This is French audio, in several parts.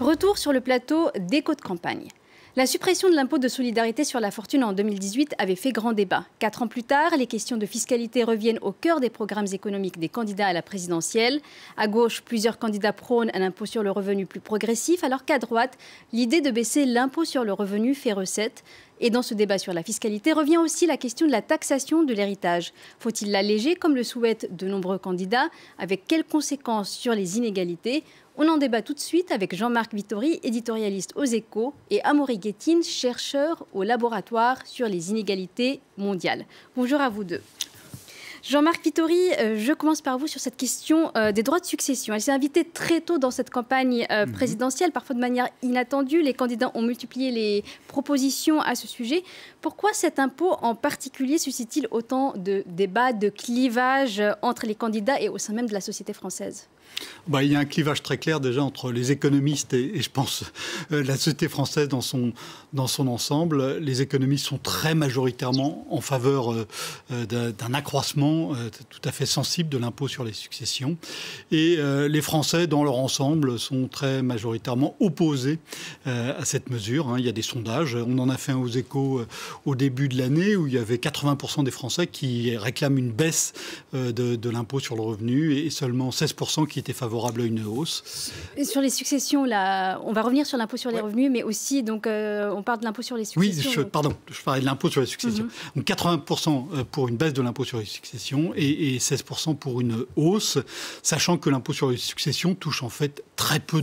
Retour sur le plateau d'écho de campagne. La suppression de l'impôt de solidarité sur la fortune en 2018 avait fait grand débat. Quatre ans plus tard, les questions de fiscalité reviennent au cœur des programmes économiques des candidats à la présidentielle. À gauche, plusieurs candidats prônent un impôt sur le revenu plus progressif, alors qu'à droite, l'idée de baisser l'impôt sur le revenu fait recette. Et dans ce débat sur la fiscalité revient aussi la question de la taxation de l'héritage. Faut-il l'alléger comme le souhaitent de nombreux candidats? Avec quelles conséquences sur les inégalités? On en débat tout de suite avec Jean-Marc Vittori, éditorialiste aux échos, et Amaury Guettine, chercheur au laboratoire sur les inégalités mondiales. Bonjour à vous deux. Jean-Marc Vittori, euh, je commence par vous sur cette question euh, des droits de succession. Elle s'est invitée très tôt dans cette campagne euh, mhm. présidentielle, parfois de manière inattendue. Les candidats ont multiplié les propositions à ce sujet. Pourquoi cet impôt en particulier suscite-t-il autant de débats, de clivages entre les candidats et au sein même de la société française? Bah, il y a un clivage très clair déjà entre les économistes et, je pense euh, la société française dans son, dans son ensemble. Les économistes sont très majoritairement en faveur euh, euh, d'un accroissement tout à fait sensible de l'impôt sur les successions. Et les Français, dans leur ensemble, sont très majoritairement opposés à cette mesure. Hein. Il y a des sondages. On en a fait un aux échos au début de l'année où il y avait 80% des Français qui réclament une baisse de, de l'impôt sur le revenu et seulement 16% qui était favorable à une hausse. Et sur les successions, là, on va revenir sur l'impôt sur les revenus, mais aussi, donc, euh, on parle de l'impôt sur les successions. Oui, pardon, je parlais de l'impôt sur les successions. Mhm. Donc 80% euh, pour une baisse de l'impôt sur les successions et, 16% pour une hausse, sachant que l'impôt sur les successions touche en fait très peu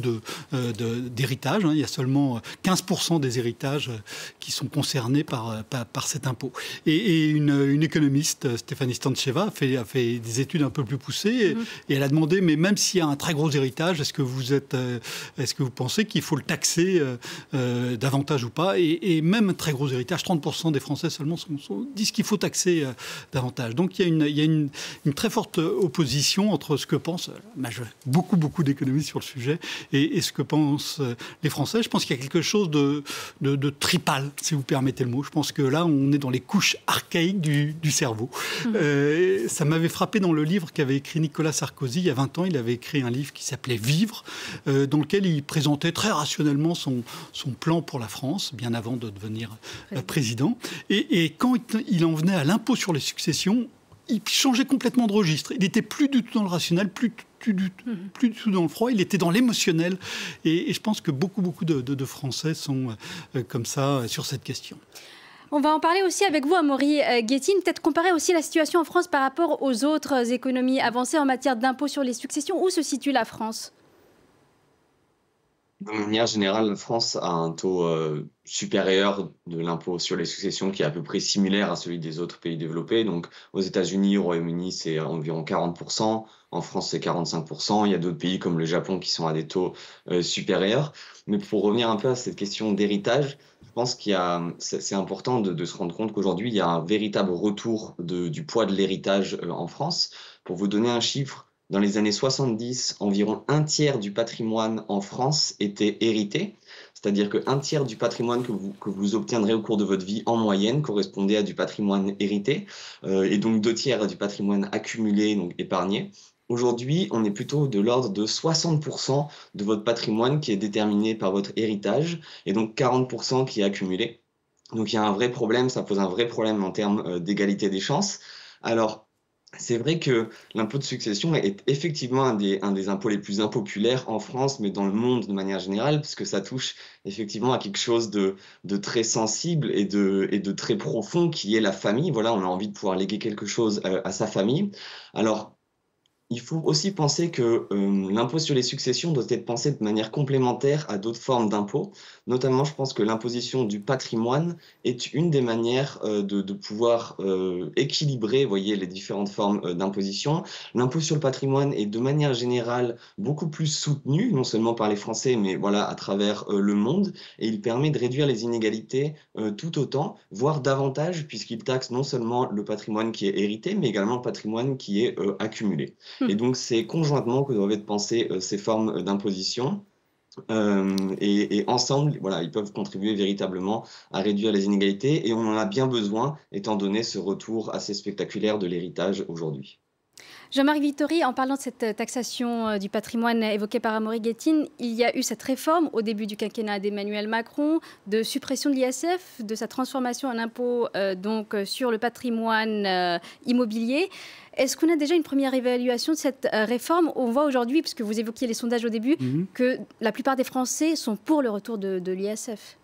euh, d'héritage. De, hein. Il y a seulement 15% des héritages qui sont concernés par, par, cet impôt. Et, une, économiste, Stéphanie Stancheva, a fait, a fait des études un peu plus poussées mhm. et elle a demandé, mais même s'il y a un très gros héritage, est-ce que vous êtes, euh, est-ce que vous pensez qu'il faut le taxer euh, euh, davantage ou pas et, même un très gros héritage, 30% des Français seulement disent qu'il faut taxer davantage. Donc il y a, une, il y a une, très forte opposition entre ce que pensent beaucoup beaucoup d'économistes sur le sujet et, ce que pensent les Français. Je pense qu'il y a quelque chose de, de, tripal, si vous permettez le mot. Je pense que là, on est dans les couches archaïques du, cerveau. Mmh. ça m'avait frappé dans le livre qu'avait écrit Nicolas Sarkozy il y a 20 ans. Il avait écrit un livre qui s'appelait Vivre, euh, dans lequel il présentait très rationnellement son, son plan pour la France, bien avant de devenir euh, président. Et, quand il en venait à l'impôt sur les successions, il changeait complètement de registre. Il n'était plus du tout dans le rationnel, plus, du, mhm. plus du tout dans le froid, il était dans l'émotionnel. Et, je pense que beaucoup, beaucoup de, de, Français sont euh, comme ça sur cette question. On va en parler aussi avec vous, Amaury euh, Guettine. Peut-être comparer aussi la situation en France par rapport aux autres économies avancées en matière d'impôt sur les successions. Où se situe la France? De manière générale, la France a un taux euh, supérieur de l'impôt sur les successions qui est à peu près similaire à celui des autres pays développés. Donc aux États-Unis, au Royaume-Uni, c'est environ 40%. En France, c'est 45%. Il y a d'autres pays comme le Japon qui sont à des taux euh, supérieurs. Mais pour revenir un peu à cette question d'héritage, je pense qu'il y a, c'est important de, se rendre compte qu'aujourd'hui, il y a un véritable retour du poids de l'héritage euh, en France. Pour vous donner un chiffre, dans les années 70, environ un tiers du patrimoine en France était hérité. C'est-à-dire qu'un tiers du patrimoine que vous, que vous obtiendrez au cours de votre vie en moyenne correspondait à du patrimoine hérité, euh, et donc deux tiers à du patrimoine accumulé, donc épargné. Aujourd'hui, on est plutôt de l'ordre de 60% de votre patrimoine qui est déterminé par votre héritage, et donc 40% qui est accumulé. Donc il y a un vrai problème, ça pose un vrai problème en termes euh, d'égalité des chances. Alors, c'est vrai que l'impôt de succession est effectivement un des, impôts les plus impopulaires en France, mais dans le monde de manière générale, puisque ça touche effectivement à quelque chose de, très sensible et de, très profond, qui est la famille. Voilà, on a envie de pouvoir léguer quelque chose euh, à sa famille. Alors, il faut aussi penser que euh, l'impôt sur les successions doit être pensé de manière complémentaire à d'autres formes d'impôts. Notamment, je pense que l'imposition du patrimoine est une des manières euh, de, pouvoir euh, équilibrer, voyez, les différentes formes d'imposition. L'impôt sur le patrimoine est de manière générale beaucoup plus soutenu, non seulement par les Français, mais voilà, à travers le monde, et il permet de réduire les inégalités tout autant, voire davantage, puisqu'il taxe non seulement le patrimoine qui est hérité, mais également le patrimoine qui est accumulé. Et donc, c'est conjointement que doivent être pensées euh, ces formes d'imposition. Euh, et, ensemble, voilà, ils peuvent contribuer véritablement à réduire les inégalités et on en a bien besoin étant donné ce retour assez spectaculaire de l'héritage aujourd'hui. Jean-Marc Vittori, en parlant de cette taxation euh, du patrimoine évoquée par Amaury Guettine, il y a eu cette réforme au début du quinquennat d'Emmanuel Macron de suppression de l'ISF, de sa transformation en impôt euh, donc euh, sur le patrimoine immobilier. Est-ce qu'on a déjà une première évaluation de cette réforme? On voit aujourd'hui, puisque vous évoquiez les sondages au début, mhm. que la plupart des Français sont pour le retour de, l'ISF.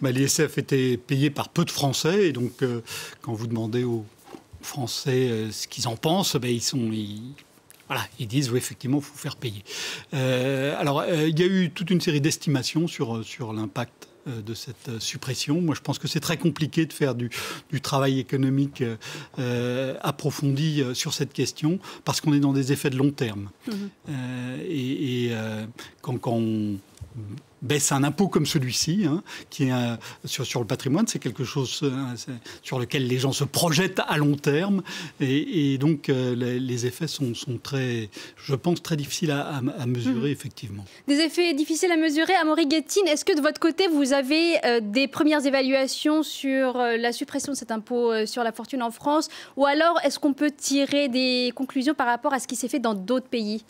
Bah, L'ISF était payé par peu de Français, et donc quand vous demandez aux Français euh, ce qu'ils en pensent, ben, ils sont. voilà, ils disent oui, effectivement, il faut faire payer. Euh, alors, euh, il y a eu toute une série d'estimations sur, sur l'impact de cette suppression. Moi, je pense que c'est très compliqué de faire du, du travail économique approfondi sur cette question parce qu'on est dans des effets de long terme. Mmh. et, quand, quand, on baisse un impôt comme celui-ci, hein, qui est sur, sur, le patrimoine, c'est quelque chose euh, sur lequel les gens se projettent à long terme, et, donc euh, les, effets sont, sont, très, je pense, très difficiles à, mesurer, mmh. effectivement. Des effets difficiles à mesurer. Amaury Guettine, est-ce que de votre côté, vous avez euh, des premières évaluations sur la suppression de cet impôt sur la fortune en France, ou alors est-ce qu'on peut tirer des conclusions par rapport à ce qui s'est fait dans d'autres pays?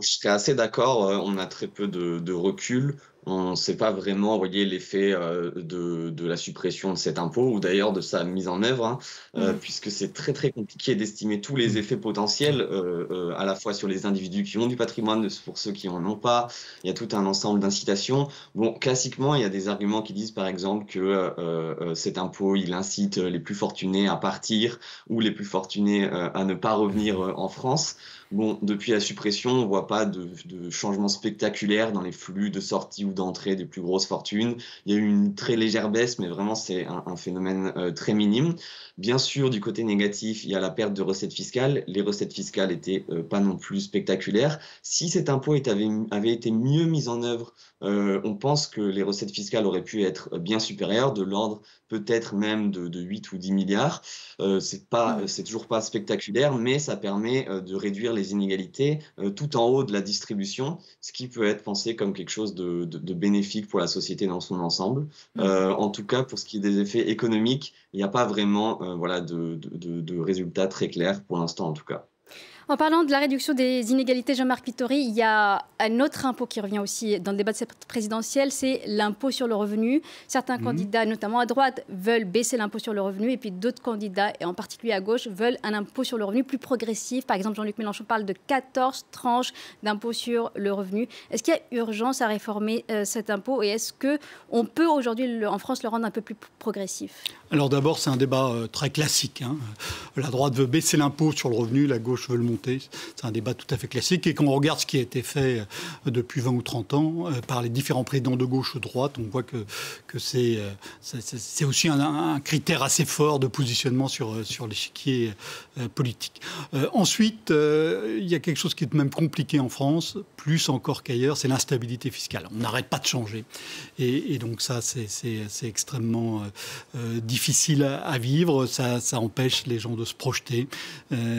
Je suis assez d'accord, on a très peu de, de recul on ne sait pas vraiment voyez, l'effet euh, de, de, la suppression de cet impôt ou d'ailleurs de sa mise en œuvre, hein, euh, mmh. puisque c'est très très compliqué d'estimer tous les effets potentiels, euh, à la fois sur les individus qui ont du patrimoine, pour ceux qui en ont pas. Il y a tout un ensemble d'incitations. Bon, classiquement, il y a des arguments qui disent par exemple que cet impôt, il incite les plus fortunés à partir ou les plus fortunés à ne pas revenir en France. Bon, depuis la suppression, on ne voit pas de, changement spectaculaire dans les flux de sortie ou d'entrée des plus grosses fortunes. Il y a eu une très légère baisse, mais vraiment c'est un, phénomène euh, très minime. Bien sûr, du côté négatif, il y a la perte de recettes fiscales. Les recettes fiscales n'étaient euh, pas non plus spectaculaires. Si cet impôt avait, avait été mieux mis en œuvre, euh, on pense que les recettes fiscales auraient pu être bien supérieures, de l'ordre peut-être même de, de, 8 ou 10 milliards. Euh, c'est pas, mmh. c'est toujours pas spectaculaire, mais ça permet euh, de réduire les inégalités euh, tout en haut de la distribution, ce qui peut être pensé comme quelque chose de, de, bénéfique pour la société dans son ensemble. Mmh. en tout cas, pour ce qui est des effets économiques, il n'y a pas vraiment voilà, de, de résultats très clairs pour l'instant en tout cas. En parlant de la réduction des inégalités, Jean-Marc Vittori, il y a un autre impôt qui revient aussi dans le débat de cette présidentielle, c'est l'impôt sur le revenu. Certains mhm. candidats, notamment à droite, veulent baisser l'impôt sur le revenu, et puis d'autres candidats, et en particulier à gauche, veulent un impôt sur le revenu plus progressif. Par exemple, Jean-Luc Mélenchon parle de 14 tranches d'impôt sur le revenu. Est-ce qu'il y a urgence à réformer euh, cet impôt, et est-ce qu'on peut aujourd'hui en France le rendre un peu plus progressif? Alors d'abord, c'est un débat euh, très classique. Hein. La droite veut baisser l'impôt sur le revenu, la gauche veut le monter c'est un débat tout à fait classique. Et quand on regarde ce qui a été fait euh, depuis 20 ou 30 ans euh, par les différents présidents de gauche ou de droite, on voit que, euh, c'est aussi un, critère assez fort de positionnement sur, l'échiquier politique. ensuite, il y a quelque chose qui est même compliqué en France, plus encore qu'ailleurs, c'est l'instabilité fiscale. On n'arrête pas de changer. Et, donc ça, c'est extrêmement difficile à, vivre. Ça, ça, empêche les gens de se projeter.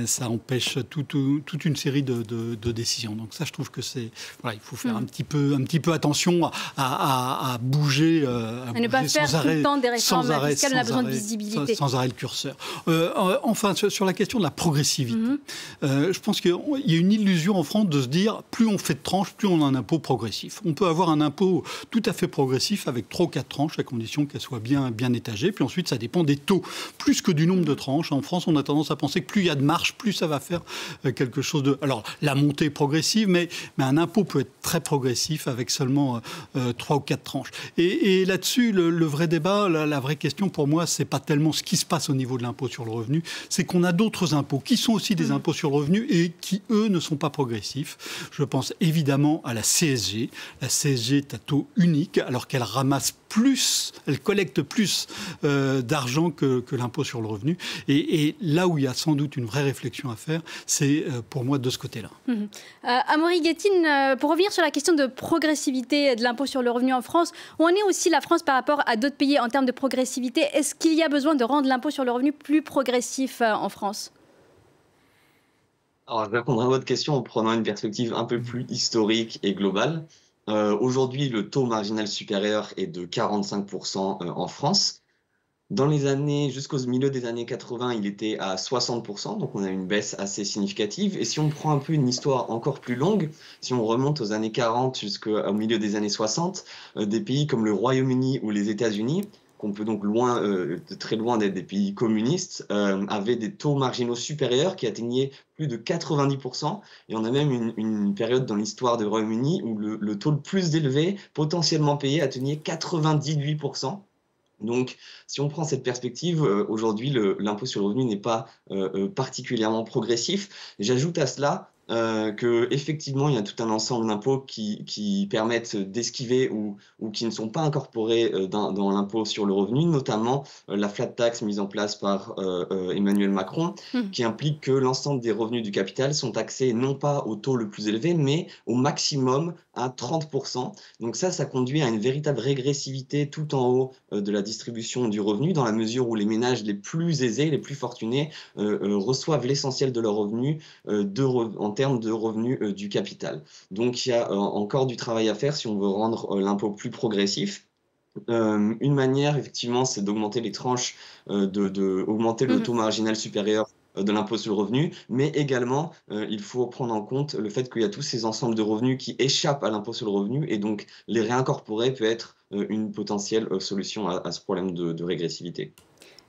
ça empêche tout, toute une série de, décisions. Donc ça, je trouve que c'est voilà, il faut faire un hmm. petit peu un petit peu attention à, bouger, euh, à, ne pas faire sans arrêt, tout le temps des réformes sans arrêt, on a besoin de visibilité. Sans, arrêt le curseur. Euh, enfin, sur la question de la progressivité, mhm. euh, je pense qu'il y a une illusion en France de se dire plus on fait de tranches, plus on a un impôt progressif. On peut avoir un impôt tout à fait progressif avec trois ou quatre tranches à condition qu'elles soient bien bien étagées. Puis ensuite, ça dépend des taux plus que du nombre de tranches. En France, on a tendance à penser que plus il y a de marge, plus ça va faire quelque chose de... Alors, la montée progressive, mais, mais un impôt peut être très progressif avec seulement euh, trois ou quatre tranches. Et, là-dessus, le, vrai débat, la, vraie question pour moi, c'est pas tellement ce qui se passe au niveau de l'impôt sur le revenu, c'est qu'on a d'autres impôts qui sont aussi des mmh. impôts sur le revenu et qui, eux, ne sont pas progressifs. Je pense évidemment à la CSG. La CSG est à taux unique, alors qu'elle ramasse plus, elle collecte plus euh, d'argent que, l'impôt sur le revenu. Et, là où il y a sans doute une vraie réflexion à faire, c'est euh, pour moi de ce côté-là. Mmh. Euh, Amaury Guettine, pour revenir sur la question de progressivité de l'impôt sur le revenu en France, où en est aussi la France par rapport à d'autres pays en termes de progressivité? Est-ce qu'il y a besoin de rendre l'impôt sur le revenu plus progressif en France? Alors, je répondrai à votre question en prenant une perspective un peu plus historique et globale. Euh, aujourd'hui, le taux marginal supérieur est de 45% euh, en France. Dans les années, jusqu'au milieu des années 80, il était à 60%, donc on a une baisse assez significative. Et si on prend un peu une histoire encore plus longue, si on remonte aux années 40 jusqu'au milieu des années 60, euh, des pays comme le Royaume-Uni ou les États-Unis, qu'on peut donc loin, euh, très loin d'être des pays communistes, euh, des taux marginaux supérieurs qui atteignaient plus de 90%. Et on a même une, période dans l'histoire du Royaume-Uni où le, taux le plus élevé, potentiellement payé, atteignait 98%. Donc, si on prend cette perspective, euh, aujourd'hui, l'impôt sur le revenu n'est pas euh, particulièrement progressif. J'ajoute à cela euh, qu'effectivement, il y a tout un ensemble d'impôts qui, qui, permettent d'esquiver ou, ou, qui ne sont pas incorporés euh, dans, dans l'impôt sur le revenu, notamment euh, la flat tax mise en place par euh, Emmanuel Macron, mmh. qui implique que l'ensemble des revenus du capital sont taxés non pas au taux le plus élevé, mais au maximum à 30%. Donc ça, ça conduit à une véritable régressivité tout en haut de la distribution du revenu, dans la mesure où les ménages les plus aisés, les plus fortunés, reçoivent l'essentiel de leurs revenus de, en termes de revenus euh, du capital. Donc il y a euh, encore du travail à faire si on veut rendre euh, l'impôt plus progressif. une manière, effectivement, c'est d'augmenter les tranches, de, augmenter le mmh. taux marginal supérieur de l'impôt sur le revenu, mais également, il faut prendre en compte le fait qu'il y a tous ces ensembles de revenus qui échappent à l'impôt sur le revenu, et donc les réincorporer peut être une potentielle solution à, ce problème de régressivité.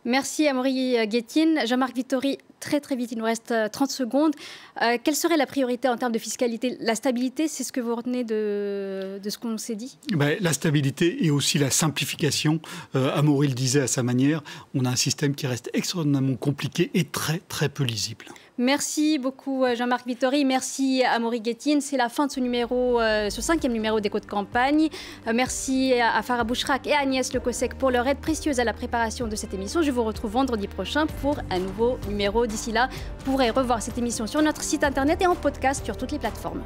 Merci Amaury Guétine. Jean-Marc Vittori, très très vite, il nous reste 30 euh, secondes. Euh, quelle serait la priorité en termes de fiscalité? La stabilité, c'est ce que vous retenez de, ce qu'on s'est dit? Ben, La stabilité et aussi la simplification. Euh, Amaury le disait à sa manière, on a un système qui reste extraordinairement compliqué et très très peu lisible. Merci beaucoup euh, Jean-Marc Vittori, merci à Maury Guettine. C'est la fin de ce numéro, euh, ce cinquième numéro d'Écho de campagne. Euh, merci à Farah Bouchrak et à Agnès Lecosec pour leur aide précieuse à la préparation de cette émission. Je vous retrouve vendredi prochain pour un nouveau numéro. D'ici là, vous pourrez revoir cette émission sur notre site internet et en podcast sur toutes les plateformes.